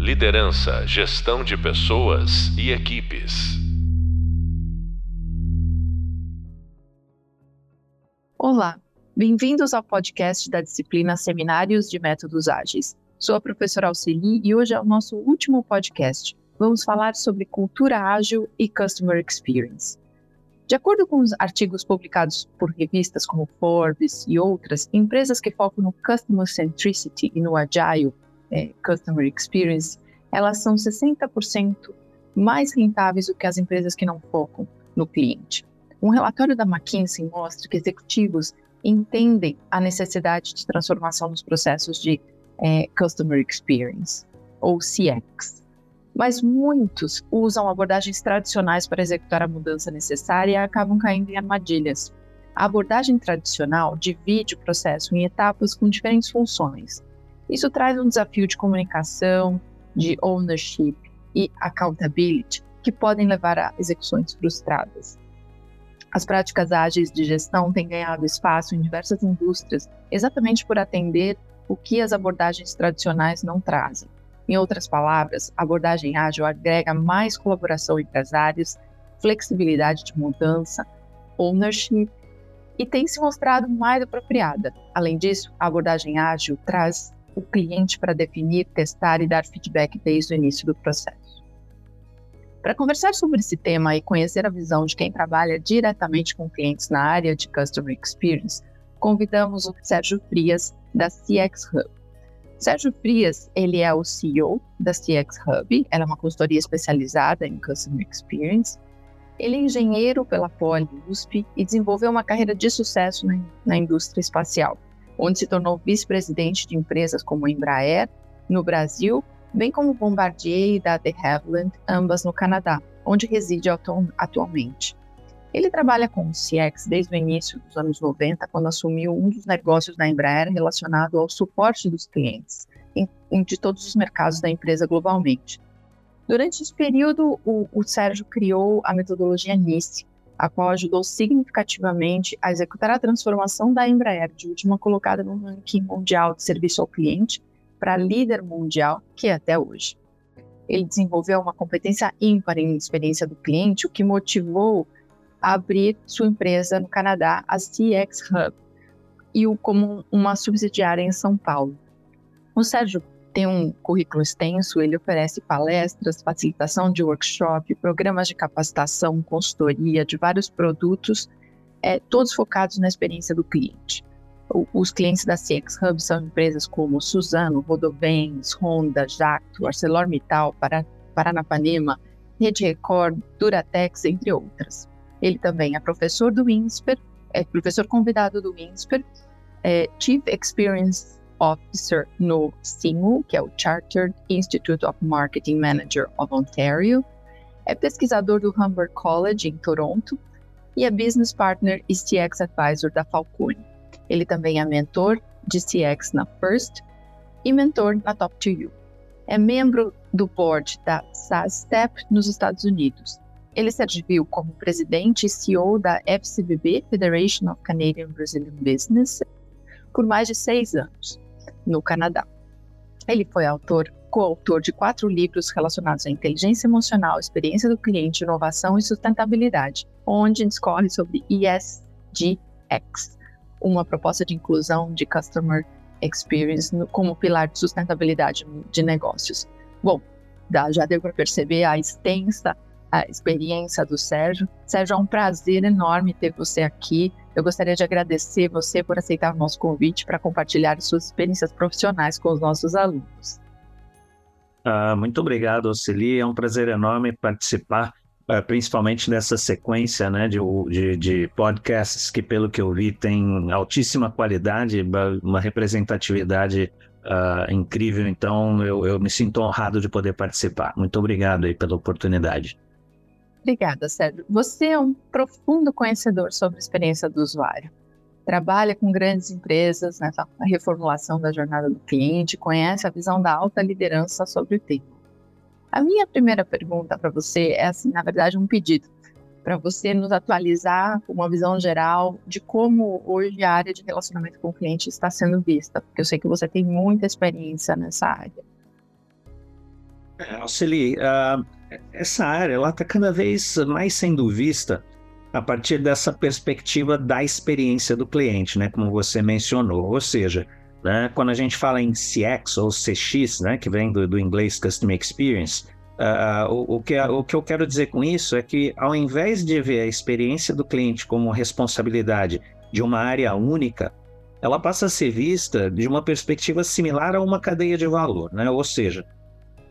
Liderança, gestão de pessoas e equipes. Olá, bem-vindos ao podcast da disciplina Seminários de Métodos Ágeis. Sou a professora Alceli e hoje é o nosso último podcast. Vamos falar sobre cultura ágil e customer experience. De acordo com os artigos publicados por revistas como Forbes e outras, empresas que focam no Customer Centricity e no Agile é, Customer Experience, elas são 60% mais rentáveis do que as empresas que não focam no cliente. Um relatório da McKinsey mostra que executivos entendem a necessidade de transformação nos processos de é, Customer Experience, ou CX mas muitos usam abordagens tradicionais para executar a mudança necessária e acabam caindo em armadilhas. A abordagem tradicional divide o processo em etapas com diferentes funções. Isso traz um desafio de comunicação, de ownership e accountability que podem levar a execuções frustradas. As práticas ágeis de gestão têm ganhado espaço em diversas indústrias exatamente por atender o que as abordagens tradicionais não trazem. Em outras palavras, a abordagem ágil agrega mais colaboração entre as áreas, flexibilidade de mudança, ownership e tem se mostrado mais apropriada. Além disso, a abordagem ágil traz o cliente para definir, testar e dar feedback desde o início do processo. Para conversar sobre esse tema e conhecer a visão de quem trabalha diretamente com clientes na área de Customer Experience, convidamos o Sérgio Frias, da CX Hub. Sérgio Frias, ele é o CEO da CX Hub, ela é uma consultoria especializada em Customer Experience. Ele é engenheiro pela Poli USP e desenvolveu uma carreira de sucesso na, na indústria espacial, onde se tornou vice-presidente de empresas como Embraer, no Brasil, bem como Bombardier e da De Havilland, ambas no Canadá, onde reside atualmente. Ele trabalha com CX desde o início dos anos 90, quando assumiu um dos negócios da Embraer relacionado ao suporte dos clientes em, em, de todos os mercados da empresa globalmente. Durante esse período, o, o Sérgio criou a metodologia NICE, a qual ajudou significativamente a executar a transformação da Embraer de última colocada no ranking mundial de serviço ao cliente para líder mundial, que é até hoje. Ele desenvolveu uma competência ímpar em experiência do cliente, o que motivou abrir sua empresa no Canadá, a CX Hub, e o como uma subsidiária em São Paulo. O Sérgio tem um currículo extenso, ele oferece palestras, facilitação de workshop, programas de capacitação, consultoria de vários produtos, é, todos focados na experiência do cliente. O, os clientes da CX Hub são empresas como Suzano, Rodovens, Honda, Jacto, ArcelorMittal, Paranapanema, Rede Record, Duratex, entre outras. Ele também é professor do INSPER, é professor convidado do INSPER, é Chief Experience Officer no CIMU, que é o Chartered Institute of Marketing Manager of Ontario, é pesquisador do Humber College em Toronto e é Business Partner e CX Advisor da Falcone. Ele também é mentor de CX na First e mentor na Top 2U. É membro do board da SaaStep nos Estados Unidos ele serviu como presidente e CEO da FCBB, Federation of Canadian Brazilian Business, por mais de seis anos, no Canadá. Ele foi autor, coautor de quatro livros relacionados à inteligência emocional, experiência do cliente, inovação e sustentabilidade, onde discorre sobre ESGX, uma proposta de inclusão de Customer Experience como pilar de sustentabilidade de negócios. Bom, já deu para perceber a extensa a experiência do Sérgio. Sérgio, é um prazer enorme ter você aqui. Eu gostaria de agradecer você por aceitar o nosso convite para compartilhar suas experiências profissionais com os nossos alunos. Uh, muito obrigado, Celi. É um prazer enorme participar, uh, principalmente nessa sequência né, de, de, de, podcasts que, pelo que eu vi, tem altíssima qualidade, uma representatividade uh, incrível. Então, eu, eu me sinto honrado de poder participar. Muito obrigado aí pela oportunidade. Obrigada, Sérgio. Você é um profundo conhecedor sobre a experiência do usuário. Trabalha com grandes empresas nessa reformulação da jornada do cliente, conhece a visão da alta liderança sobre o tema. A minha primeira pergunta para você é, assim, na verdade, um pedido para você nos atualizar uma visão geral de como hoje a área de relacionamento com o cliente está sendo vista, porque eu sei que você tem muita experiência nessa área. É, Alceli, uh, essa área ela está cada vez mais sendo vista a partir dessa perspectiva da experiência do cliente, né, como você mencionou. Ou seja, né, quando a gente fala em CX ou CX, né, que vem do, do inglês Customer Experience, uh, o, o, que, o que eu quero dizer com isso é que, ao invés de ver a experiência do cliente como responsabilidade de uma área única, ela passa a ser vista de uma perspectiva similar a uma cadeia de valor, né? Ou seja,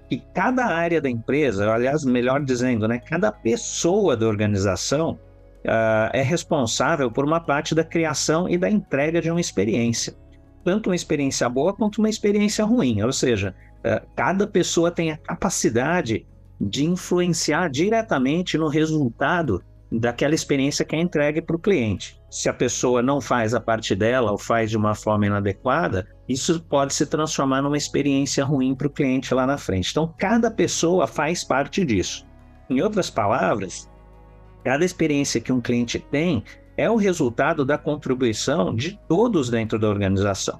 que cada área da empresa, aliás, melhor dizendo, né, cada pessoa da organização uh, é responsável por uma parte da criação e da entrega de uma experiência. Tanto uma experiência boa quanto uma experiência ruim. Ou seja, uh, cada pessoa tem a capacidade de influenciar diretamente no resultado daquela experiência que é entregue para o cliente. Se a pessoa não faz a parte dela ou faz de uma forma inadequada, isso pode se transformar numa experiência ruim para o cliente lá na frente. Então, cada pessoa faz parte disso. Em outras palavras, Cada experiência que um cliente tem é o resultado da contribuição de todos dentro da organização.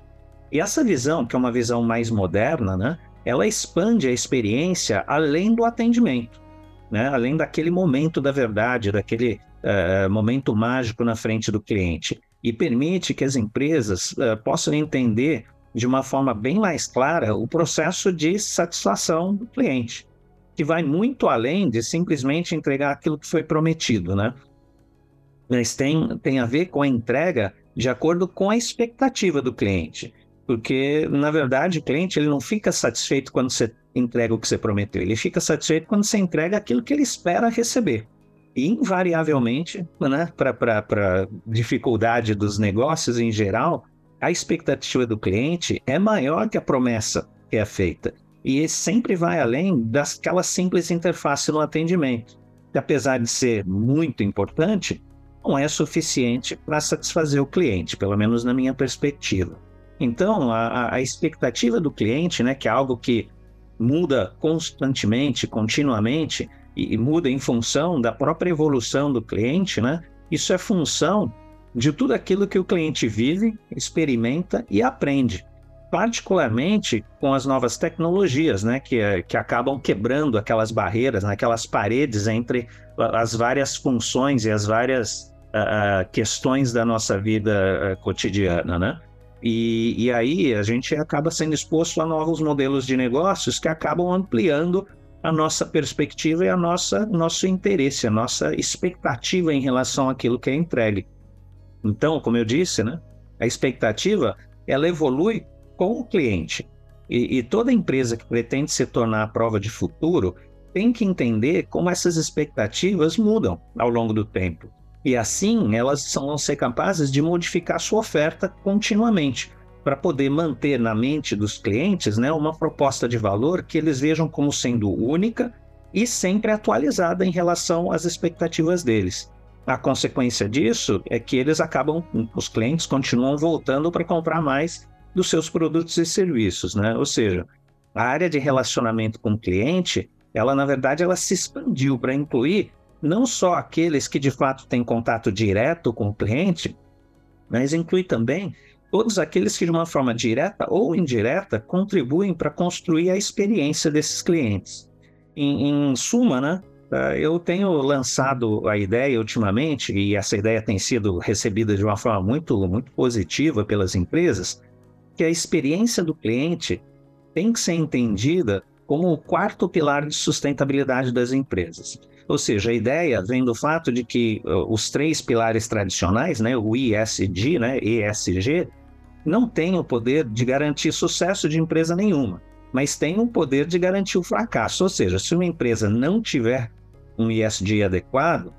E essa visão, que é uma visão mais moderna, né, ela expande a experiência além do atendimento, né, além daquele momento da verdade, daquele uh, momento mágico na frente do cliente, e permite que as empresas uh, possam entender de uma forma bem mais clara o processo de satisfação do cliente que vai muito além de simplesmente entregar aquilo que foi prometido, né? Mas tem, tem a ver com a entrega de acordo com a expectativa do cliente. Porque, na verdade, o cliente ele não fica satisfeito quando você entrega o que você prometeu, ele fica satisfeito quando você entrega aquilo que ele espera receber. Invariavelmente, né, para dificuldade dos negócios em geral, a expectativa do cliente é maior que a promessa que é feita. E esse sempre vai além daquela simples interface no atendimento, que apesar de ser muito importante, não é suficiente para satisfazer o cliente, pelo menos na minha perspectiva. Então, a, a expectativa do cliente, né, que é algo que muda constantemente, continuamente, e, e muda em função da própria evolução do cliente, né, isso é função de tudo aquilo que o cliente vive, experimenta e aprende particularmente com as novas tecnologias, né, que, que acabam quebrando aquelas barreiras, né, aquelas paredes entre as várias funções e as várias uh, questões da nossa vida uh, cotidiana, né? E, e aí a gente acaba sendo exposto a novos modelos de negócios que acabam ampliando a nossa perspectiva e a nossa nosso interesse, a nossa expectativa em relação àquilo que é entregue. Então, como eu disse, né, a expectativa ela evolui com o cliente. E, e toda empresa que pretende se tornar a prova de futuro tem que entender como essas expectativas mudam ao longo do tempo. E assim elas vão ser capazes de modificar sua oferta continuamente, para poder manter na mente dos clientes né, uma proposta de valor que eles vejam como sendo única e sempre atualizada em relação às expectativas deles. A consequência disso é que eles acabam, os clientes continuam voltando para comprar mais dos seus produtos e serviços, né? Ou seja, a área de relacionamento com o cliente, ela na verdade ela se expandiu para incluir não só aqueles que de fato têm contato direto com o cliente, mas inclui também todos aqueles que de uma forma direta ou indireta contribuem para construir a experiência desses clientes. Em, em suma, né? Eh, eu tenho lançado a ideia ultimamente, e essa ideia tem sido recebida de uma forma muito, muito positiva pelas empresas, que a experiência do cliente tem que ser entendida como o quarto pilar de sustentabilidade das empresas. Ou seja, a ideia vem do fato de que uh, os três pilares tradicionais, né, o ISD, né, ESG, não têm o poder de garantir sucesso de empresa nenhuma, mas têm o poder de garantir o fracasso. Ou seja, se uma empresa não tiver um ISD adequado, uh,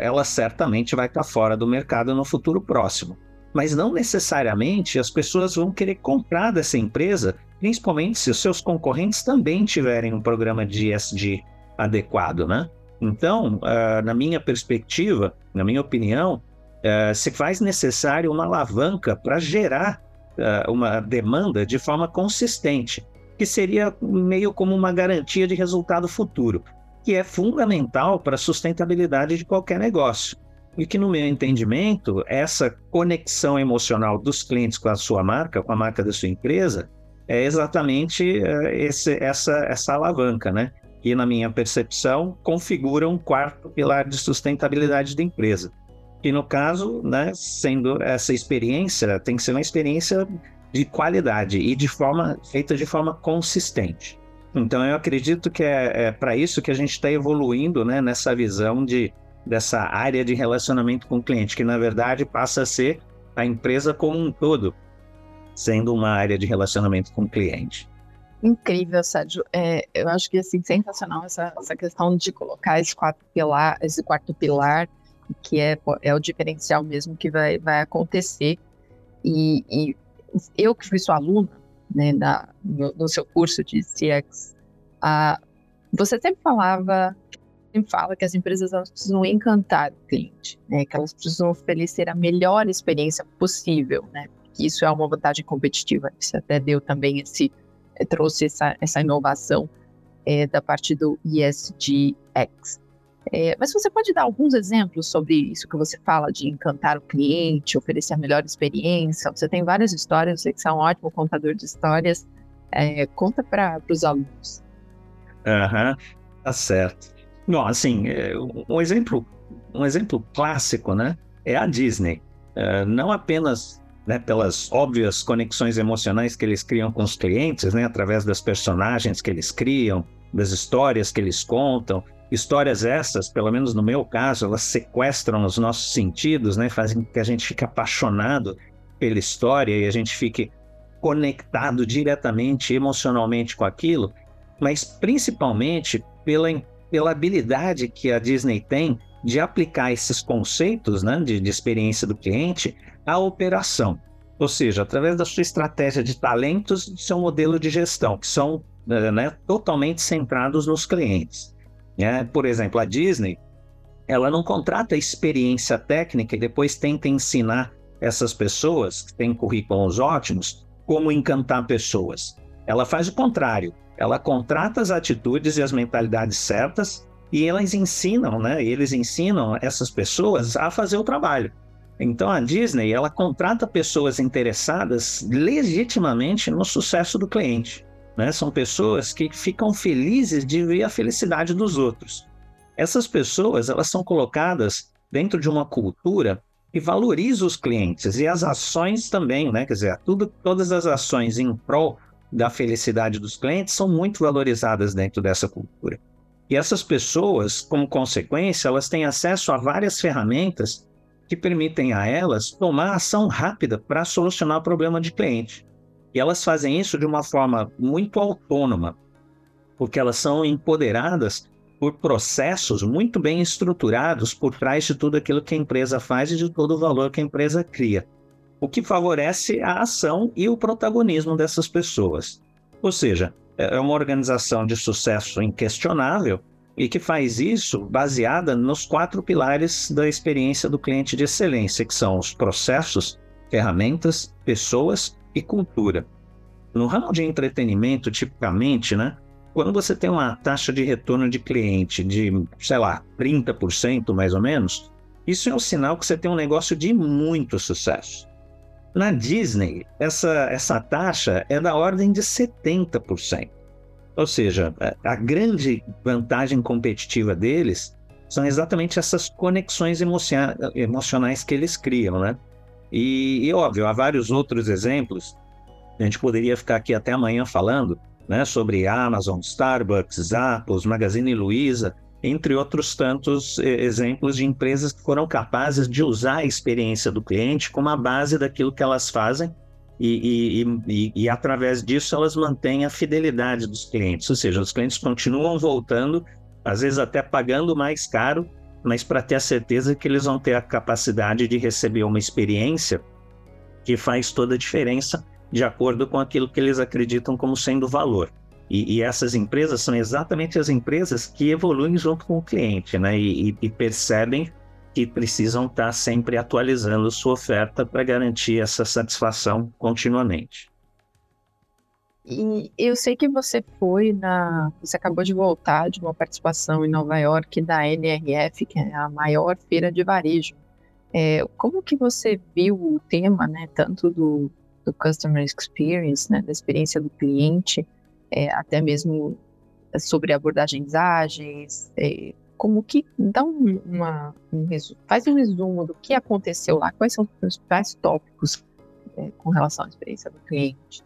ela certamente vai estar fora do mercado no futuro próximo mas não necessariamente as pessoas vão querer comprar dessa empresa, principalmente se os seus concorrentes também tiverem um programa de ESG adequado, né? Então, uh, na minha perspectiva, na minha opinião, uh, se faz necessário uma alavanca para gerar uma demanda de forma consistente, que seria meio como uma garantia de resultado futuro, que é fundamental para a sustentabilidade de qualquer negócio. E que, no meu entendimento, essa conexão emocional dos clientes com a sua marca, com a marca da sua empresa, é exatamente é, esse, essa, essa alavanca, né? E, na minha percepção, configura um quarto pilar de sustentabilidade da empresa. E, no caso, né, sendo essa experiência, tem que ser uma experiência de qualidade e de forma feita de forma consistente. Então, eu acredito que é, é para isso que a gente está evoluindo né, nessa visão de, dessa área de relacionamento com o cliente, que na verdade passa a ser a empresa como um todo, sendo uma área de relacionamento com o cliente. Incrível, Sérgio. É, eu acho que assim sensacional essa, essa questão de colocar esse pilar, esse quarto pilar, que é, é o diferencial mesmo que vai, vai acontecer. E, e eu que fui sua aluna, né, da, no, no seu curso de CX, uh, você sempre falava, sempre fala que as empresas elas precisam encantar o cliente, né, que elas precisam oferecer a melhor experiência possível, né, que isso é uma vantagem competitiva. Você até deu também esse trouxe essa, essa inovação é, da parte do ESGX. É, mas você pode dar alguns exemplos sobre isso que você fala de encantar o cliente, oferecer a melhor experiência? Você tem várias histórias, você que é um ótimo contador de histórias. É, conta para os alunos. Aham, uhum, tá certo. Bom, assim, é, um exemplo, um exemplo clássico, né, é a Disney. Uh, não apenas né, pelas óbvias conexões emocionais que eles criam com os clientes, né, através das personagens que eles criam, das histórias que eles contam. Histórias essas, pelo menos no meu caso, elas sequestram os nossos sentidos, né, fazem com que a gente fique apaixonado pela história e a gente fique conectado diretamente, emocionalmente com aquilo, mas principalmente pela, pela habilidade que a Disney tem de aplicar esses conceitos né, de, de experiência do cliente à operação. Ou seja, através da sua estratégia de talentos e seu modelo de gestão, que são né, né totalmente centrados nos clientes. É, por exemplo, a Disney, ela não contrata experiência técnica e depois tenta ensinar essas pessoas que têm currículos ótimos como encantar pessoas. Ela faz o contrário. Ela contrata as atitudes e as mentalidades certas e elas ensinam, né? Eles ensinam essas pessoas a fazer o trabalho. Então a Disney ela contrata pessoas interessadas legitimamente no sucesso do cliente. Né? São pessoas que ficam felizes de ver a felicidade dos outros. Essas pessoas elas são colocadas dentro de uma cultura que valoriza os clientes e as ações também, né? Quer dizer, tudo, todas as ações em prol da felicidade dos clientes são muito valorizadas dentro dessa cultura. E essas pessoas, como consequência, elas têm acesso a várias ferramentas que permitem a elas tomar ação rápida para solucionar o problema de cliente. E elas fazem isso de uma forma muito autônoma, porque elas são empoderadas por processos muito bem estruturados por trás de tudo aquilo que a empresa faz e de todo o valor que a empresa cria, o que favorece a ação e o protagonismo dessas pessoas. Ou seja, é, é uma organização de sucesso inquestionável e que faz isso baseada nos quatro pilares da experiência do cliente de excelência, que são os processos, ferramentas, pessoas e cultura. No ramo de entretenimento, tipicamente, né, quando você tem uma taxa de retorno de cliente de, sei lá, 30% mais ou menos, isso é um sinal que você tem um negócio de muito sucesso. Na Disney, essa, essa taxa é da ordem de 70%. Ou seja, a grande vantagem competitiva deles são exatamente essas conexões emocionais que eles criam, né? E, e, óbvio, há vários outros exemplos. A gente poderia ficar aqui até amanhã falando, né, sobre Amazon, Starbucks, Zappos, Magazine Luiza, entre outros tantos exemplos de empresas que foram capazes de usar a experiência do cliente como a base daquilo que elas fazem e, e, e, e, através disso elas mantêm a fidelidade dos clientes, ou seja, os clientes continuam voltando, às vezes até pagando mais caro, mas para ter a certeza que eles vão ter a capacidade de receber uma experiência que faz toda a diferença de acordo com aquilo que eles acreditam como sendo valor. E, e, essas empresas são exatamente as empresas que evoluem junto com o cliente, né? E, e percebem que precisam estar sempre atualizando sua oferta para garantir essa satisfação continuamente. E eu sei que você foi na. Você acabou de voltar de uma participação em Nova York da NRF, que é a maior feira de varejo. É, como que você viu o tema, né, tanto do, do customer experience, né, da experiência do cliente, é, até mesmo sobre abordagens ágeis, é, como que dá um, uma, um faz um resumo do que aconteceu lá, quais são os principais tópicos é, com relação à experiência do cliente.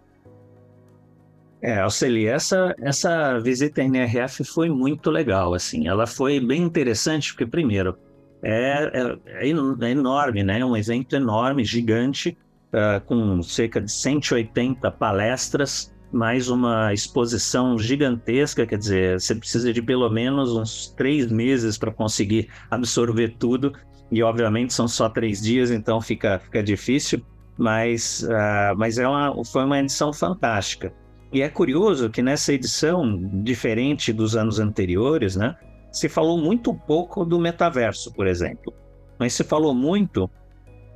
É, Alceli, essa, essa visita à NRF foi muito legal, assim, ela foi bem interessante, porque primeiro, é, é, é, é enorme, né, um evento enorme, gigante, uh, com cerca de 180 palestras, mais uma exposição gigantesca, quer dizer, você precisa de pelo menos uns três meses para conseguir absorver tudo, e obviamente são só três dias, então fica, fica difícil, mas, uh, mas é uma, foi uma edição fantástica. E é curioso que nessa edição, diferente dos anos anteriores, né, se falou muito pouco do metaverso, por exemplo, mas se falou muito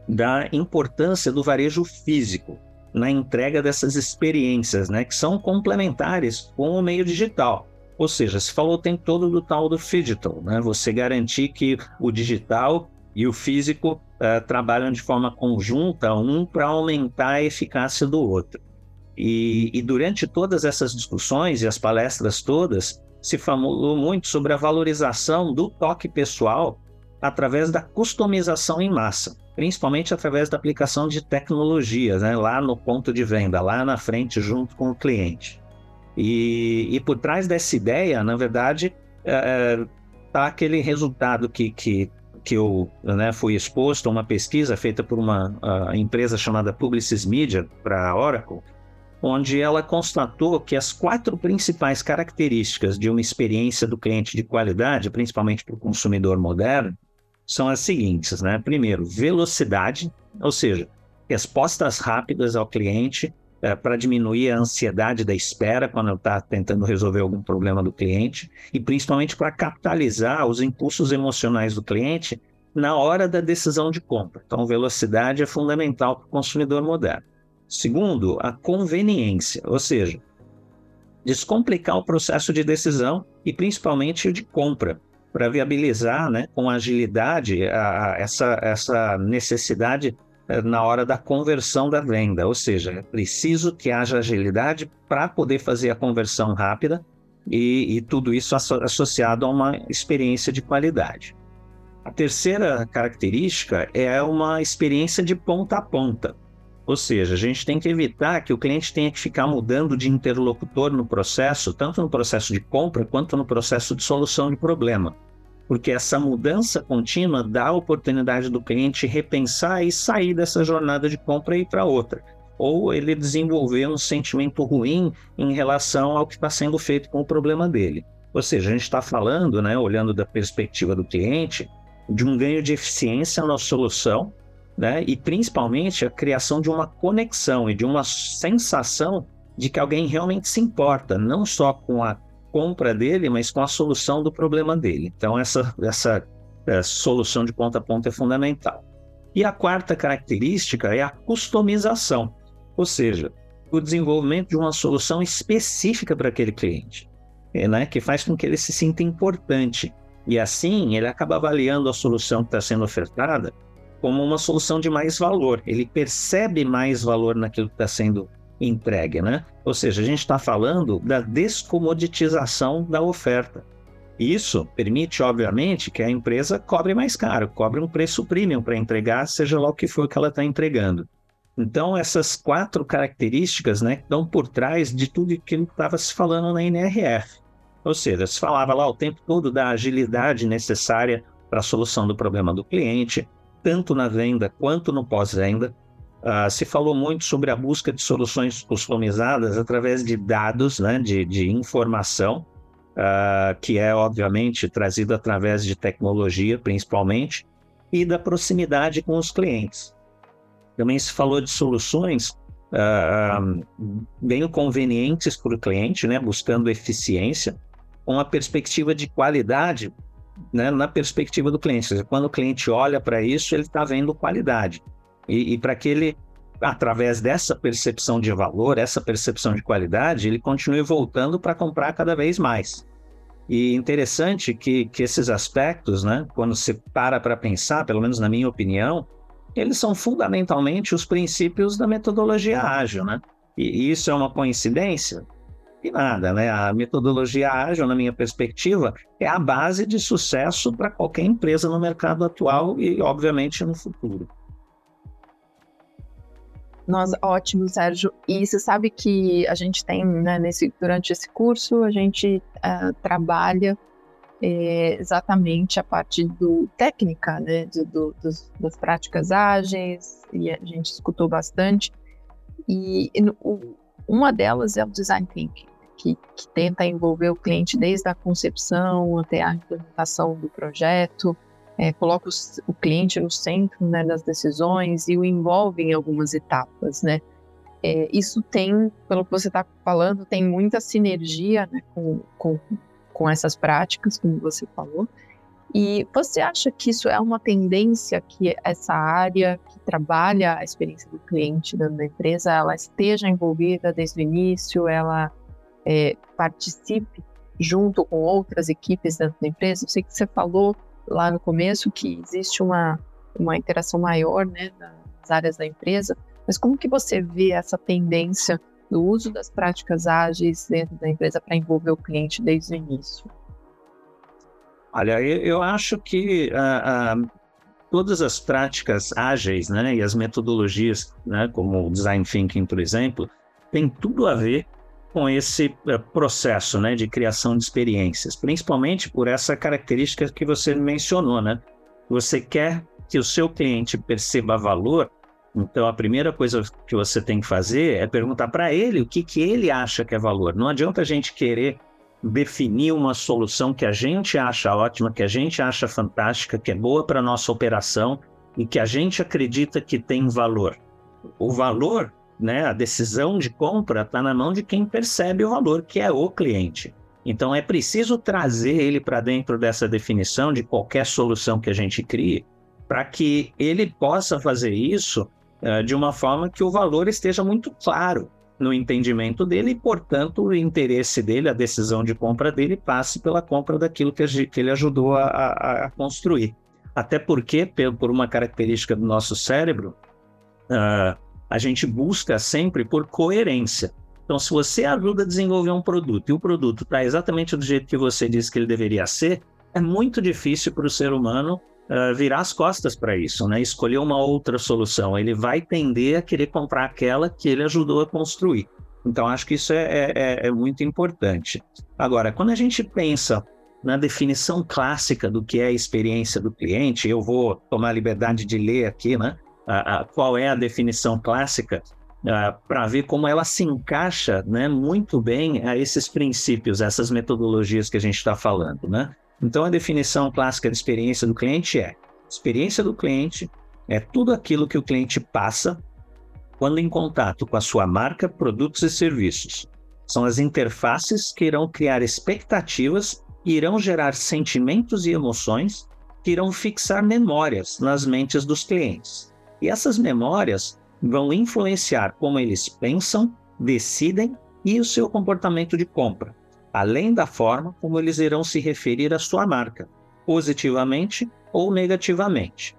da importância do varejo físico na entrega dessas experiências, né, que são complementares com o meio digital. Ou seja, se falou o tempo todo do tal do digital, né, você garantir que o digital e o físico uh, trabalham de forma conjunta, um para aumentar a eficácia do outro. E, e, durante todas essas discussões e as palestras todas, se falou muito sobre a valorização do toque pessoal através da customização em massa principalmente através da aplicação de tecnologias, né, lá no ponto de venda, lá na frente, junto com o cliente. E, e por trás dessa ideia, na verdade, está é, tá aquele resultado que, que, que eu né, fui exposto a uma pesquisa feita por uma empresa chamada Publicis Media, para a Oracle, onde ela constatou que as quatro principais características de uma experiência do cliente de qualidade, principalmente para o consumidor moderno, são as seguintes, né? Primeiro, velocidade, ou seja, respostas rápidas ao cliente é, para diminuir a ansiedade da espera quando ele está tentando resolver algum problema do cliente e principalmente para capitalizar os impulsos emocionais do cliente na hora da decisão de compra. Então, velocidade é fundamental para o consumidor moderno. Segundo, a conveniência, ou seja, descomplicar o processo de decisão e principalmente o de compra para viabilizar né, com agilidade a, a, essa, essa necessidade eh, na hora da conversão da venda. Ou seja, é preciso que haja agilidade para poder fazer a conversão rápida e, e tudo isso asso associado a uma experiência de qualidade. A terceira característica é uma experiência de ponta a ponta. Ou seja, a gente tem que evitar que o cliente tenha que ficar mudando de interlocutor no processo, tanto no processo de compra quanto no processo de solução de problema. Porque essa mudança contínua dá a oportunidade do cliente repensar e sair dessa jornada de compra e ir para outra. Ou ele desenvolver um sentimento ruim em relação ao que está sendo feito com o problema dele. Ou seja, a gente está falando, né, olhando da perspectiva do cliente, de um ganho de eficiência na solução né? E principalmente a criação de uma conexão e de uma sensação de que alguém realmente se importa, não só com a compra dele, mas com a solução do problema dele. Então essa essa é, solução de ponta a ponta é fundamental. E a quarta característica é a customização, ou seja, o desenvolvimento de uma solução específica para aquele cliente, é, né? Que faz com que ele se sinta importante. E assim ele acaba avaliando a solução que está sendo ofertada como uma solução de mais valor. Ele percebe mais valor naquilo que está sendo entregue, né? Ou seja, a gente está falando da descomoditização da oferta. Isso permite, obviamente, que a empresa cobre mais caro, cobre um preço premium para entregar, seja lá o que for que ela está entregando. Então, essas quatro características né, estão por trás de tudo que estava se falando na NRF. Ou seja, se falava lá o tempo todo da agilidade necessária para a solução do problema do cliente, tanto na venda quanto no pós-venda. Uh, se falou muito sobre a busca de soluções customizadas através de dados, né, de, de informação, uh, que é obviamente trazido através de tecnologia, principalmente, e da proximidade com os clientes. Também se falou de soluções uh, bem convenientes para o cliente, né, buscando eficiência, com a perspectiva de qualidade né, na perspectiva do cliente. Quando o cliente olha para isso, ele está vendo qualidade. E, e para que ele, através dessa percepção de valor, essa percepção de qualidade, ele continue voltando para comprar cada vez mais. E interessante que, que esses aspectos, né, quando você para para pensar, pelo menos na minha opinião, eles são fundamentalmente os princípios da metodologia ágil, né? E isso é uma coincidência? E nada, né? A metodologia ágil, na minha perspectiva, é a base de sucesso para qualquer empresa no mercado atual e, obviamente, no futuro. Nossa, ótimo, Sérgio. E você sabe que a gente tem, né, nesse, durante esse curso, a gente uh, trabalha é, exatamente a parte do técnica, né, do, do, dos, das práticas ágeis, e a gente escutou bastante. E, e o, uma delas é o design thinking, que, que, tenta envolver o cliente desde a concepção até a implementação do projeto, é, coloca o, o, cliente no centro né, das decisões e o envolve em algumas etapas, né? É, isso tem, pelo que você está falando, tem muita sinergia né, com, com, com essas práticas, como você falou. E você acha que isso é uma tendência que essa área que trabalha a experiência do cliente dentro da empresa, ela esteja envolvida desde o início, ela é, participe junto com outras equipes dentro da empresa? Eu sei que você falou lá no começo que existe uma, uma interação maior né, nas áreas da empresa, mas como que você vê essa tendência do uso das práticas ágeis dentro da empresa para envolver o cliente desde o início? Olha, eu acho que uh, uh, todas as práticas ágeis né, e as metodologias, né, como o design thinking, por exemplo, tem tudo a ver com esse uh, processo né, de criação de experiências, principalmente por essa característica que você mencionou, né? Você quer que o seu cliente perceba valor então, a primeira coisa que você tem que fazer é perguntar para ele o que, que ele acha que é valor. Não adianta a gente querer definir uma solução que a gente acha ótima, que a gente acha fantástica, que é boa para a nossa operação e que a gente acredita que tem valor. O valor, né, a decisão de compra está na mão de quem percebe o valor, que é o cliente. Então, é preciso trazer ele para dentro dessa definição de qualquer solução que a gente crie, para que ele possa fazer isso eh, de uma forma que o valor esteja muito claro no entendimento dele e, portanto, o interesse dele, a decisão de compra dele passe pela compra daquilo que, ele ajudou a, a, a construir. Até porque, por uma característica do nosso cérebro, uh, a gente busca sempre por coerência. Então, se você ajuda a desenvolver um produto e o produto está exatamente do jeito que você disse que ele deveria ser, é muito difícil para o ser humano uh, virar as costas para isso, né? escolher uma outra solução. Ele vai tender a querer comprar aquela que ele ajudou a construir. Então, acho que isso é, é, é, é muito importante. Agora, quando a gente pensa na definição clássica do que é a experiência do cliente, eu vou tomar a liberdade de ler aqui, né? A, a, qual é a definição clássica, uh, para ver como ela se encaixa né, muito bem a esses princípios, essas metodologias que a gente está falando. Né? Então, a definição clássica de experiência do cliente é: experiência do cliente é tudo aquilo que o cliente passa quando em contato com a sua marca, produtos e serviços. São as interfaces que irão criar expectativas e irão gerar sentimentos e emoções que irão fixar memórias nas mentes dos clientes. E essas memórias vão influenciar como eles pensam, decidem e o seu comportamento de compra além da forma como eles irão se referir à sua marca, positivamente ou negativamente.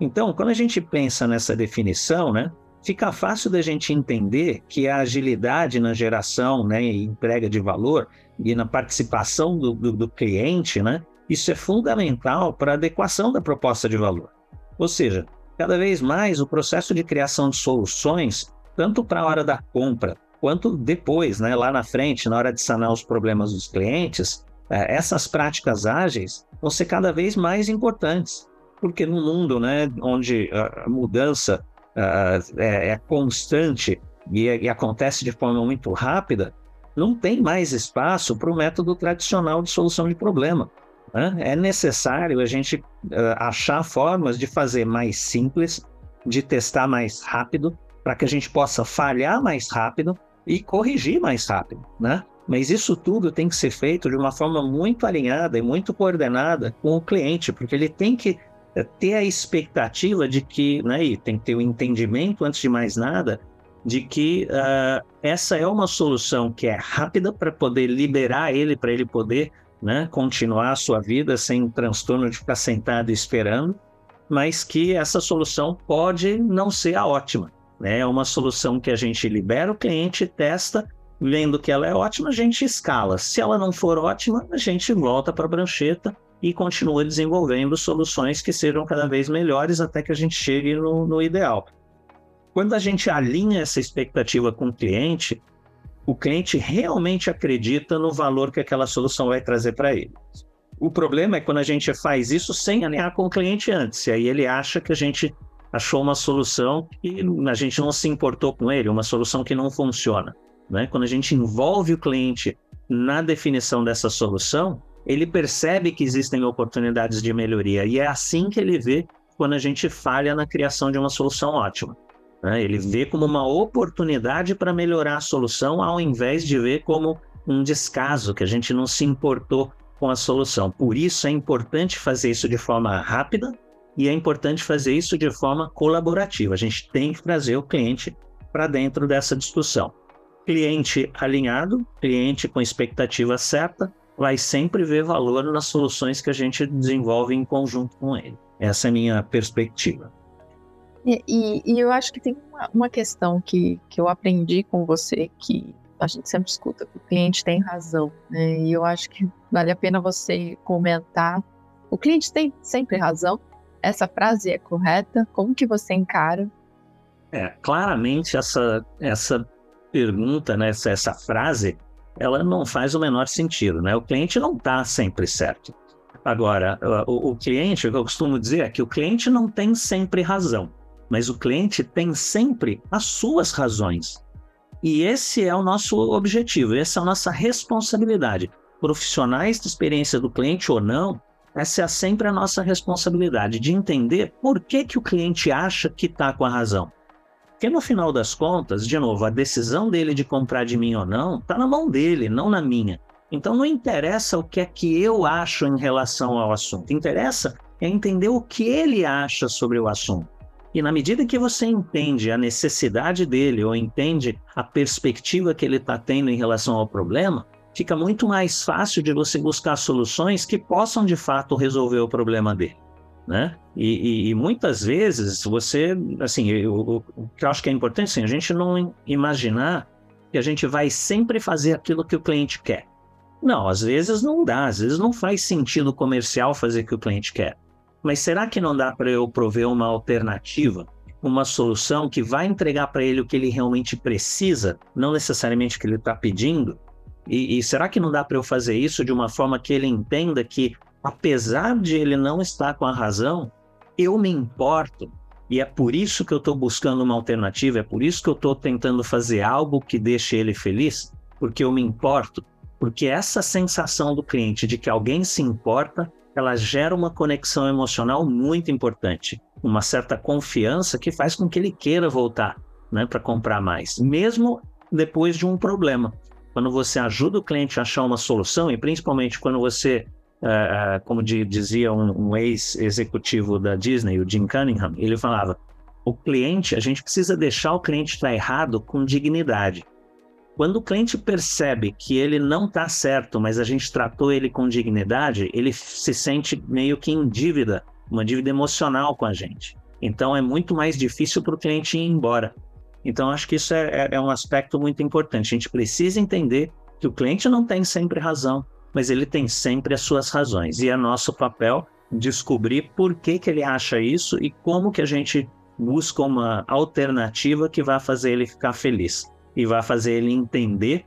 Então, quando a gente pensa nessa definição, né, fica fácil da gente entender que a agilidade na geração né, e entrega de valor e na participação do, do, do cliente, né, isso é fundamental para a adequação da proposta de valor. Ou seja, cada vez mais o processo de criação de soluções, tanto para a hora da compra quanto depois, né, lá na frente, na hora de sanar os problemas dos clientes, é, essas práticas ágeis vão ser cada vez mais importantes, porque no mundo, né, onde a mudança uh, é, é, constante e, e, acontece de forma muito rápida, não tem mais espaço para o método tradicional de solução de problema. Né? É necessário a gente uh, achar formas de fazer mais simples, de testar mais rápido, para que a gente possa falhar mais rápido e corrigir mais rápido, né? Mas isso tudo tem que ser feito de uma forma muito alinhada e muito coordenada com o cliente, porque ele tem que eh, ter a expectativa de que, né, e tem que ter o entendimento, antes de mais nada, de que uh, essa é uma solução que é rápida para poder liberar ele, para ele poder né, continuar a sua vida sem transtorno de ficar sentado esperando, mas que essa solução pode não ser a ótima. Né? É uma solução que a gente libera o cliente, testa, vendo que ela é ótima, a gente escala. Se ela não for ótima, a gente volta para a brancheta e continua desenvolvendo soluções que sejam cada vez melhores até que a gente chegue no, no ideal. Quando a gente alinha essa expectativa com o cliente, o cliente realmente acredita no valor que aquela solução vai trazer para ele. O problema é quando a gente faz isso sem alinhar com o cliente antes, e aí ele acha que a gente achou uma solução e a gente não se importou com ele, uma solução que não funciona. Né? Quando a gente envolve o cliente na definição dessa solução, ele percebe que existem oportunidades de melhoria e é assim que ele vê quando a gente falha na criação de uma solução ótima. Né? Ele vê como uma oportunidade para melhorar a solução, ao invés de ver como um descaso, que a gente não se importou com a solução. Por isso é importante fazer isso de forma rápida e é importante fazer isso de forma colaborativa. A gente tem que trazer o cliente para dentro dessa discussão. Cliente alinhado, cliente com expectativa certa, vai sempre ver valor nas soluções que a gente desenvolve em conjunto com ele. Essa é a minha perspectiva. E, e, e eu acho que tem uma, uma, questão que, que eu aprendi com você, que a gente sempre escuta, que o cliente tem razão. Né? E eu acho que vale a pena você comentar. O cliente tem sempre razão? Essa frase é correta? Como que você encara? É, claramente essa, essa pergunta, né, essa, essa frase, ela não faz o menor sentido, né? O cliente não está sempre certo. Agora, o, o, cliente, o que eu costumo dizer é que o cliente não tem sempre razão, mas o cliente tem sempre as suas razões. E esse é o nosso objetivo, essa é a nossa responsabilidade. Profissionais de experiência do cliente ou não, essa é sempre a nossa responsabilidade de entender por que, que o cliente acha que está com a razão. Porque no final das contas, de novo, a decisão dele de comprar de mim ou não está na mão dele, não na minha. Então não interessa o que é que eu acho em relação ao assunto. Interessa é entender o que ele acha sobre o assunto. E na medida que você entende a necessidade dele ou entende a perspectiva que ele está tendo em relação ao problema, fica muito mais fácil de você buscar soluções que possam de fato resolver o problema dele. Né? E, e, e muitas vezes você, assim, eu, o que eu acho que é importante, assim, a gente não imaginar que a gente vai sempre fazer aquilo que o cliente quer. Não, às vezes não dá, às vezes não faz sentido comercial fazer o que o cliente quer. Mas será que não dá para eu prover uma alternativa, uma solução que vai entregar para ele o que ele realmente precisa, não necessariamente o que ele está pedindo, e, e será que não dá para eu fazer isso de uma forma que ele entenda que, apesar de ele não estar com a razão, eu me importo e é por isso que eu estou buscando uma alternativa, é por isso que eu estou tentando fazer algo que deixe ele feliz, porque eu me importo, porque essa sensação do cliente de que alguém se importa, ela gera uma conexão emocional muito importante, uma certa confiança que faz com que ele queira voltar, né, para comprar mais, mesmo depois de um problema quando você ajuda o cliente a achar uma solução, e principalmente quando você, uh, como dizia um, um ex-executivo da Disney, o Jim Cunningham, ele falava: o cliente, a gente precisa deixar o cliente estar errado com dignidade. Quando o cliente percebe que ele não está certo, mas a gente tratou ele com dignidade, ele se sente meio que em dívida, uma dívida emocional com a gente. Então é muito mais difícil para o cliente ir embora. Então, acho que isso é, é, é um aspecto muito importante. A gente precisa entender que o cliente não tem sempre razão, mas ele tem sempre as suas razões. E é nosso papel descobrir por que, que ele acha isso e como que a gente busca uma alternativa que vai fazer ele ficar feliz e vai fazer ele entender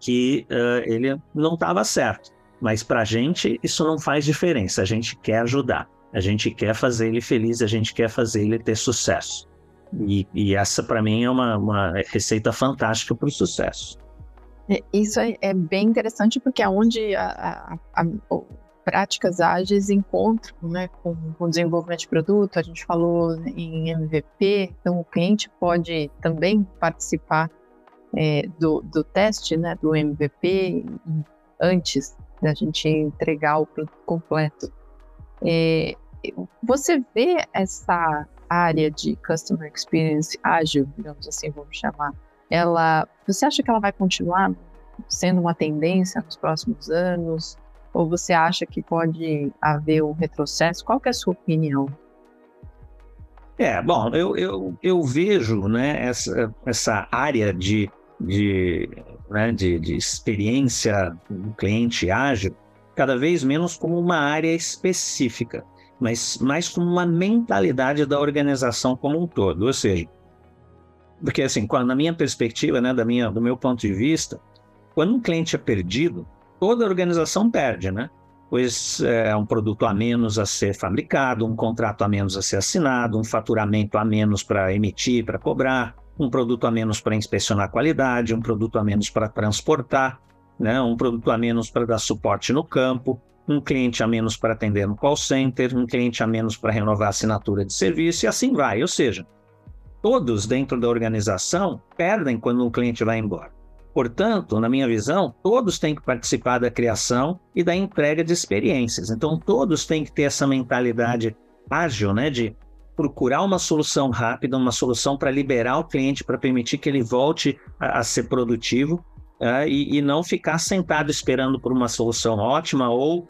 que uh, ele não estava certo. Mas para a gente isso não faz diferença. A gente quer ajudar, a gente quer fazer ele feliz, a gente quer fazer ele ter sucesso. E, e essa, para mim, é uma, uma receita fantástica para o sucesso. É, isso é, é, bem interessante porque é onde a, a, a, práticas ágeis encontram né, com, o desenvolvimento de produto. A gente falou em MVP, então o cliente pode também participar é, do, do teste né, do MVP antes da gente entregar o produto completo. É, você vê essa área de Customer Experience ágil, digamos assim, vamos chamar, ela, você acha que ela vai continuar sendo uma tendência nos próximos anos? Ou você acha que pode haver um retrocesso? Qual é a sua opinião? É, bom, eu, eu, eu vejo né, essa, essa área de, de, né, de, de experiência do cliente ágil cada vez menos como uma área específica, mas mais como uma mentalidade da organização como um todo. Ou seja, porque assim, na minha perspectiva, né, da minha, do meu ponto de vista, quando um cliente é perdido, toda a organização perde, né? Pois é um produto a menos a ser fabricado, um contrato a menos a ser assinado, um faturamento a menos para emitir, para cobrar, um produto a menos para inspecionar a qualidade, um produto a menos para transportar, né? um produto a menos para dar suporte no campo, um cliente a menos para atender no call center, um cliente a menos para renovar a assinatura de serviço e assim vai. Ou seja, todos dentro da organização perdem quando um cliente vai embora. Portanto, na minha visão, todos têm que participar da criação e da entrega de experiências. Então, todos têm que ter essa mentalidade ágil, né, de procurar uma solução rápida, uma solução para liberar o cliente, para permitir que ele volte a, a ser produtivo uh, e, e, não ficar sentado esperando por uma solução ótima ou uh,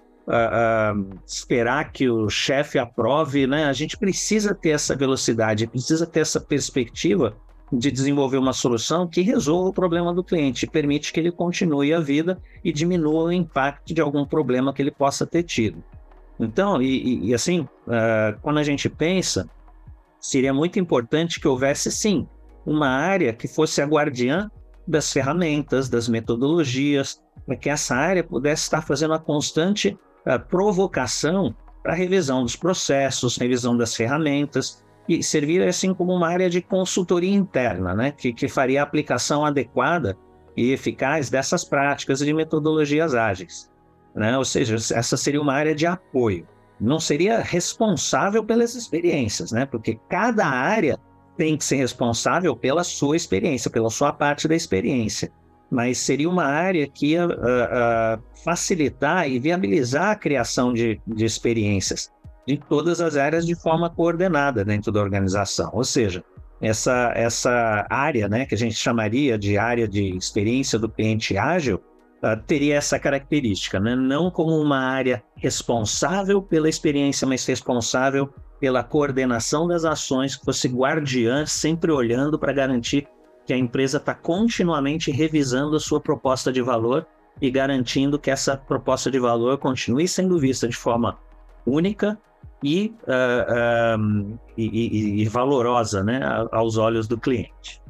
uh, esperar que o chefe aprove. Né? A gente precisa ter essa velocidade, precisa ter essa perspectiva de desenvolver uma solução que resolva o problema do cliente, permite que ele continue a vida e diminua o impacto de algum problema que ele possa ter tido. Então, e, e assim, uh, quando a gente pensa, seria muito importante que houvesse sim uma área que fosse a guardiã das ferramentas, das metodologias, para que essa área pudesse estar fazendo a constante uh, provocação para revisão dos processos, revisão das ferramentas, e servir assim como uma área de consultoria interna, né, que, que faria a aplicação adequada e eficaz dessas práticas e de metodologias ágeis. Né? Ou seja, essa seria uma área de apoio. Não seria responsável pelas experiências, né? porque cada área tem que ser responsável pela sua experiência, pela sua parte da experiência. Mas seria uma área que ia uh, uh, facilitar e viabilizar a criação de, de experiências de todas as áreas de forma coordenada dentro da organização. Ou seja, essa, essa área, né, que a gente chamaria de área de experiência do cliente ágil, uh, teria essa característica, né? não como uma área responsável pela experiência, mas responsável pela coordenação das ações, que fosse guardiã, sempre olhando para garantir que a empresa está continuamente revisando a sua proposta de valor e garantindo que essa proposta de valor continue sendo vista de forma única e, uh, um, e, e, e, valorosa né, aos olhos do cliente.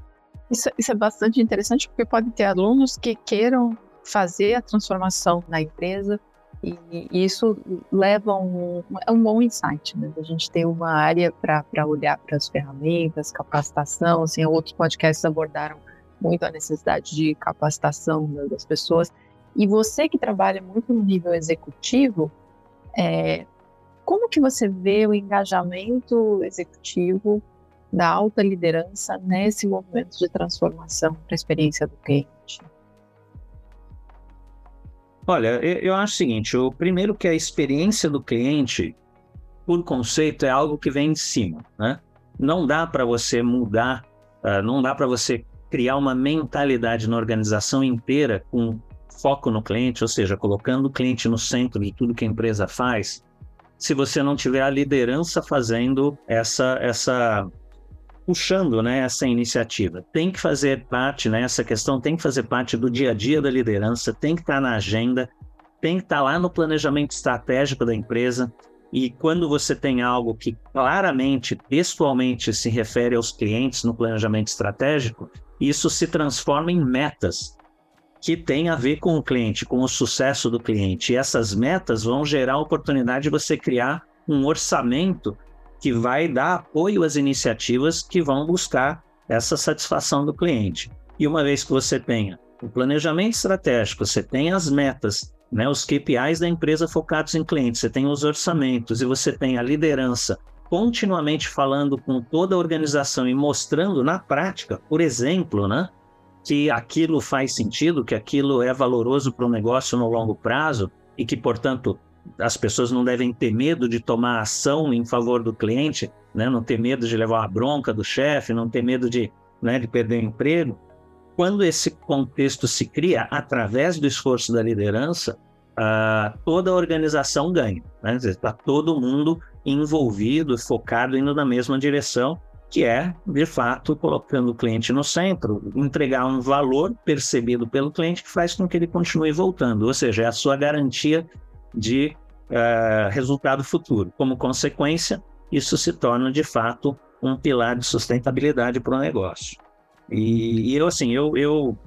Isso, isso é bastante interessante porque pode ter alunos que queiram fazer a transformação na empresa e, e isso leva um, é um bom insight, né? A gente tem uma área para olhar para as ferramentas, capacitação, assim, outros podcasts abordaram muito a necessidade de capacitação das pessoas. E você que trabalha muito no nível executivo, é, como que você vê o engajamento executivo da alta liderança nesse movimento de transformação para a experiência do cliente? Olha, eu acho o seguinte: o primeiro que a experiência do cliente, por conceito, é algo que vem de cima, né? Não dá para você mudar, uh, não dá para você criar uma mentalidade na organização inteira com foco no cliente, ou seja, colocando o cliente no centro de tudo que a empresa faz, se você não tiver a liderança fazendo essa essa puxando né, essa iniciativa. Tem que fazer parte, né, essa questão tem que fazer parte do dia a dia da liderança, tem que estar na agenda, tem que estar lá no planejamento estratégico da empresa. E quando você tem algo que claramente, textualmente se refere aos clientes no planejamento estratégico, isso se transforma em metas que tem a ver com o cliente, com o sucesso do cliente. E essas metas vão gerar a oportunidade de você criar um orçamento que vai dar apoio às iniciativas que vão buscar essa satisfação do cliente. E uma vez que você tenha o planejamento estratégico, você tem as metas, né, os KPIs da empresa focados em clientes, você tem os orçamentos e você tem a liderança continuamente falando com toda a organização e mostrando na prática, por exemplo, né, que aquilo faz sentido, que aquilo é valoroso para o negócio no longo prazo e que, portanto, as pessoas não devem ter medo de tomar ação em favor do cliente, né? não ter medo de levar a bronca do chefe, não ter medo de, né, de perder o emprego. Quando esse contexto se cria através do esforço da liderança, uh, toda a organização ganha. Está né? todo mundo envolvido, focado, indo na mesma direção, que é, de fato, colocando o cliente no centro, entregar um valor percebido pelo cliente que faz com que ele continue voltando, ou seja, é a sua garantia de uh, resultado futuro. Como consequência, isso se torna, de fato, um pilar de sustentabilidade para o negócio. E, e, eu, assim, eu, eu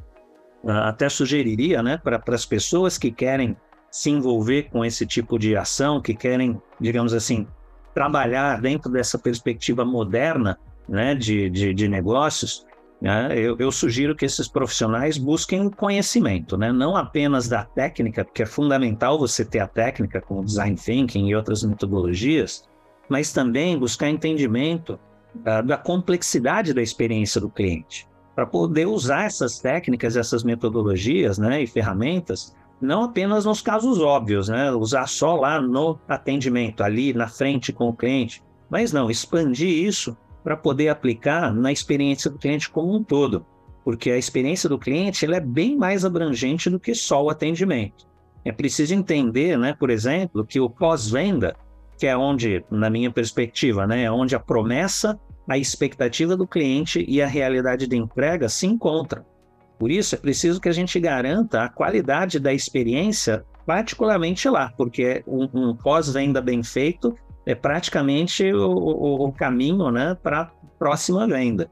ah, até sugeriria, né, para as pessoas que querem se envolver com esse tipo de ação, que querem, digamos assim, trabalhar dentro dessa perspectiva moderna né, de, de, de negócios, né, eu, eu, sugiro que esses profissionais busquem conhecimento, né, não apenas da técnica, porque é fundamental você ter a técnica com design thinking e outras metodologias, mas também buscar entendimento uh, da complexidade da experiência do cliente, para poder usar essas técnicas, essas metodologias né, e ferramentas não apenas nos casos óbvios, né? Usar só lá no atendimento, ali na frente com o cliente, mas não, expandir isso para poder aplicar na experiência do cliente como um todo, porque a experiência do cliente ela é bem mais abrangente do que só o atendimento. É preciso entender, né, por exemplo, que o pós-venda, que é onde, na minha perspectiva, né, é onde a promessa, a expectativa do cliente e a realidade de entrega se encontram. Por isso, é preciso que a gente garanta a qualidade da experiência, particularmente lá, porque um, um pós-venda bem feito é praticamente o, o, o caminho né, para a próxima venda.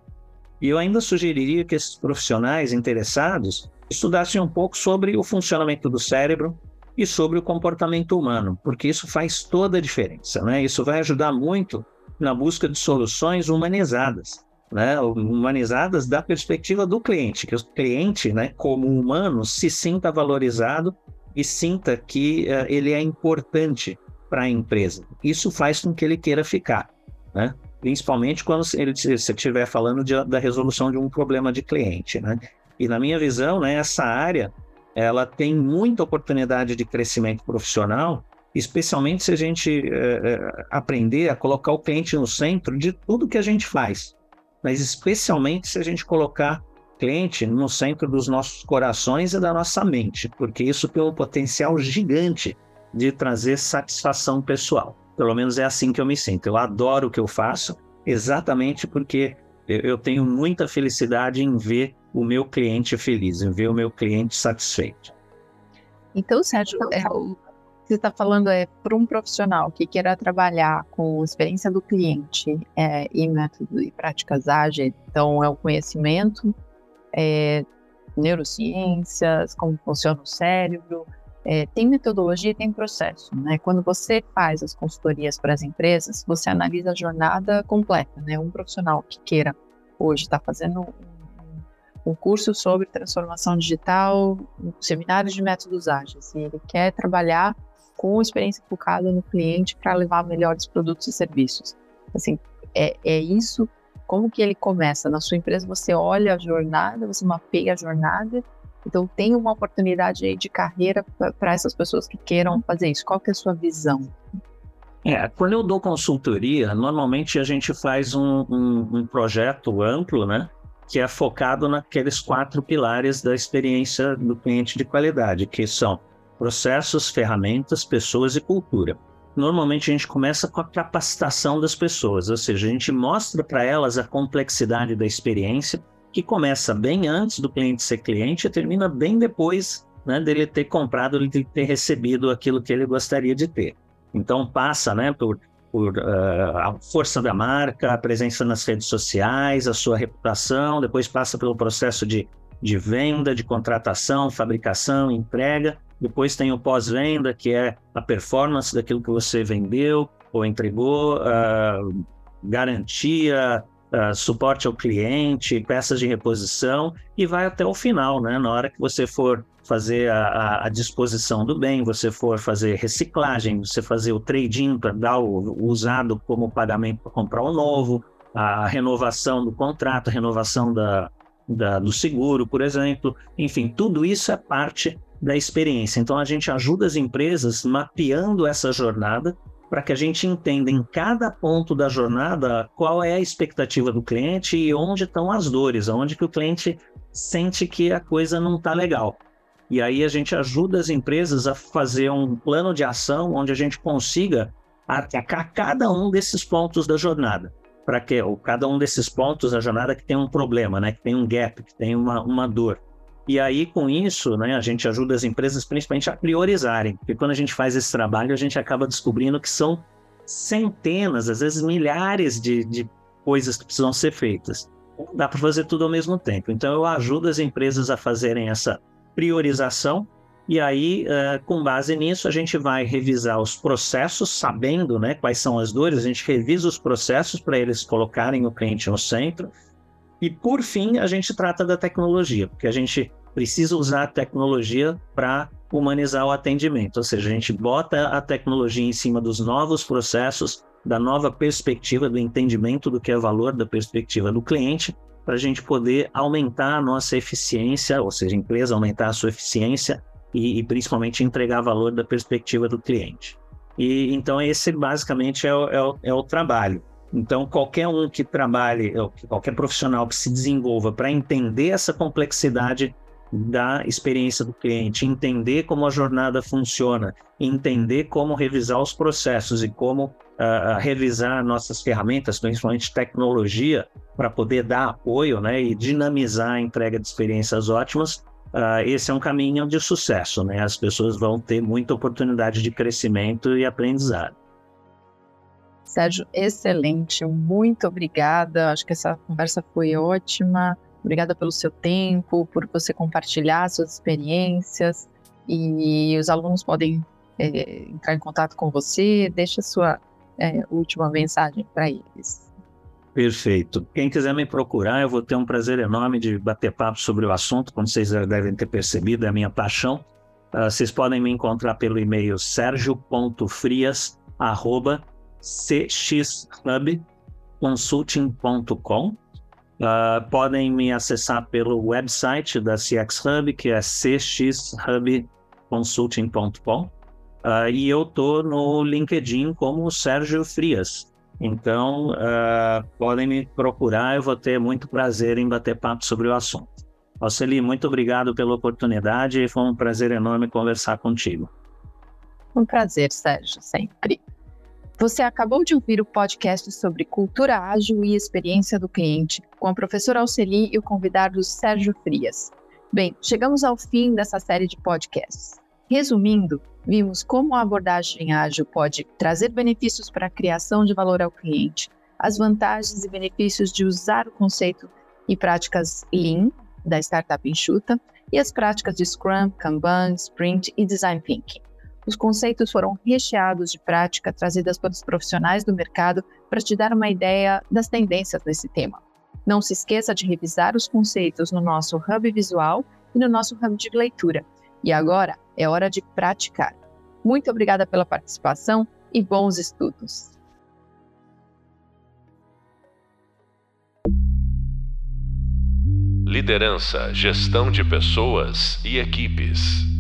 E eu ainda sugeriria que esses profissionais interessados estudassem um pouco sobre o funcionamento do cérebro e sobre o comportamento humano, porque isso faz toda a diferença. Né? Isso vai ajudar muito na busca de soluções humanizadas né, humanizadas da perspectiva do cliente, que o cliente, né, como humano, se sinta valorizado e sinta que uh, ele é importante para a empresa. Isso faz com que ele queira ficar, né? principalmente quando ele estiver falando de, da resolução de um problema de cliente. Né? E na minha visão, né, essa área ela tem muita oportunidade de crescimento profissional, especialmente se a gente uh, aprender a colocar o cliente no centro de tudo que a gente faz mas especialmente se a gente colocar cliente no centro dos nossos corações e da nossa mente, porque isso tem um potencial gigante de trazer satisfação pessoal. Pelo menos é assim que eu me sinto. Eu adoro o que eu faço, exatamente porque eu tenho muita felicidade em ver o meu cliente feliz, em ver o meu cliente satisfeito. Então, Sérgio, é, o você está falando é para um profissional que queira trabalhar com experiência do cliente é, e método e práticas ágeis, então é o conhecimento, é, neurociências, como funciona o cérebro, é, tem metodologia e tem processo. Né? Quando você faz as consultorias para as empresas, você analisa a jornada completa. Né? Um profissional que queira hoje estar tá fazendo um curso sobre transformação digital, um seminário de métodos ágeis, e ele quer trabalhar com experiência focada no cliente para levar melhores produtos e serviços. Assim, é, é isso. Como que ele começa? Na sua empresa você olha a jornada, você mapeia a jornada, então tem uma oportunidade aí de carreira para essas pessoas que queiram fazer isso. Qual que é a sua visão? É, quando eu dou consultoria, normalmente a gente faz um, um, um projeto amplo, né? Que é focado naqueles quatro pilares da experiência do cliente de qualidade, que são processos, ferramentas, pessoas e cultura. Normalmente a gente começa com a capacitação das pessoas, ou seja, a gente mostra para elas a complexidade da experiência, que começa bem antes do cliente ser cliente e termina bem depois né, dele ter comprado, ele ter recebido aquilo que ele gostaria de ter. Então passa né, por, por uh, a força da marca, a presença nas redes sociais, a sua reputação, depois passa pelo processo de, de venda, de contratação, fabricação, entrega, depois tem o pós-venda, que é a performance daquilo que você vendeu ou entregou, uh, garantia, uh, suporte ao cliente, peças de reposição e vai até o final, né? Na hora que você for fazer a, a disposição do bem, você for fazer reciclagem, você fazer o trading para dar o, o usado como pagamento para comprar o novo, a renovação do contrato, a renovação da, da, do seguro, por exemplo. Enfim, tudo isso é parte da experiência. Então a gente ajuda as empresas mapeando essa jornada para que a gente entenda em cada ponto da jornada qual é a expectativa do cliente e onde estão as dores, onde que o cliente sente que a coisa não está legal. E aí a gente ajuda as empresas a fazer um plano de ação onde a gente consiga atacar cada um desses pontos da jornada. Para que ou cada um desses pontos da jornada que tem um problema, né, que tem um gap, que tem uma, uma dor. E aí, com isso, né, a gente ajuda as empresas principalmente a priorizarem, porque quando a gente faz esse trabalho, a gente acaba descobrindo que são centenas, às vezes milhares de, de coisas que precisam ser feitas. Não dá para fazer tudo ao mesmo tempo. Então, eu ajudo as empresas a fazerem essa priorização e aí, uh, com base nisso, a gente vai revisar os processos, sabendo né, quais são as dores, a gente revisa os processos para eles colocarem o cliente no centro. E, por fim, a gente trata da tecnologia, porque a gente precisa usar a tecnologia para humanizar o atendimento, ou seja, a gente bota a tecnologia em cima dos novos processos, da nova perspectiva, do entendimento do que é valor da perspectiva do cliente, para a gente poder aumentar a nossa eficiência, ou seja, a empresa aumentar a sua eficiência e, e principalmente entregar valor da perspectiva do cliente. E então esse basicamente é o, é o, é o trabalho. Então qualquer um que trabalhe, qualquer profissional que se desenvolva para entender essa complexidade da experiência do cliente, entender como a jornada funciona, entender como revisar os processos e como uh, revisar nossas ferramentas, principalmente tecnologia, para poder dar apoio né, e dinamizar a entrega de experiências ótimas, uh, esse é um caminho de sucesso, né? As pessoas vão ter muita oportunidade de crescimento e aprendizado. Sérgio, excelente, muito obrigada. Acho que essa conversa foi ótima. Obrigada pelo seu tempo, por você compartilhar suas experiências. E os alunos podem é, entrar em contato com você. Deixa a sua é, última mensagem para eles. Perfeito. Quem quiser me procurar, eu vou ter um prazer enorme de bater papo sobre o assunto, como vocês devem ter percebido, é a minha paixão. Uh, vocês podem me encontrar pelo e-mail sergio.frias.cxhubconsulting.com. Uh, ah, podem me acessar pelo website da CX Hub, que é cxhubconsulting.com. Uh, ah, e eu estou no LinkedIn como Sérgio Frias. Então, uh, podem me procurar, eu vou ter muito prazer em bater papo sobre o assunto. Alceli, muito obrigado pela oportunidade, foi um prazer enorme conversar contigo. Um prazer, Sérgio, sempre. Você acabou de ouvir o podcast sobre cultura ágil e experiência do cliente, com a professora Alceli e o convidado Sérgio Frias. Bem, chegamos ao fim dessa série de podcasts. Resumindo, vimos como a abordagem ágil pode trazer benefícios para a criação de valor ao cliente, as vantagens e benefícios de usar o conceito e práticas Lean da startup enxuta e as práticas de Scrum, Kanban, Sprint e Design Thinking. Os conceitos foram recheados de prática trazidas pelos profissionais do mercado para te dar uma ideia das tendências nesse tema. Não se esqueça de revisar os conceitos no nosso hub visual e no nosso hub de leitura. E agora, é hora de praticar. Muito obrigada pela participação e bons estudos. Liderança, gestão de pessoas e equipes.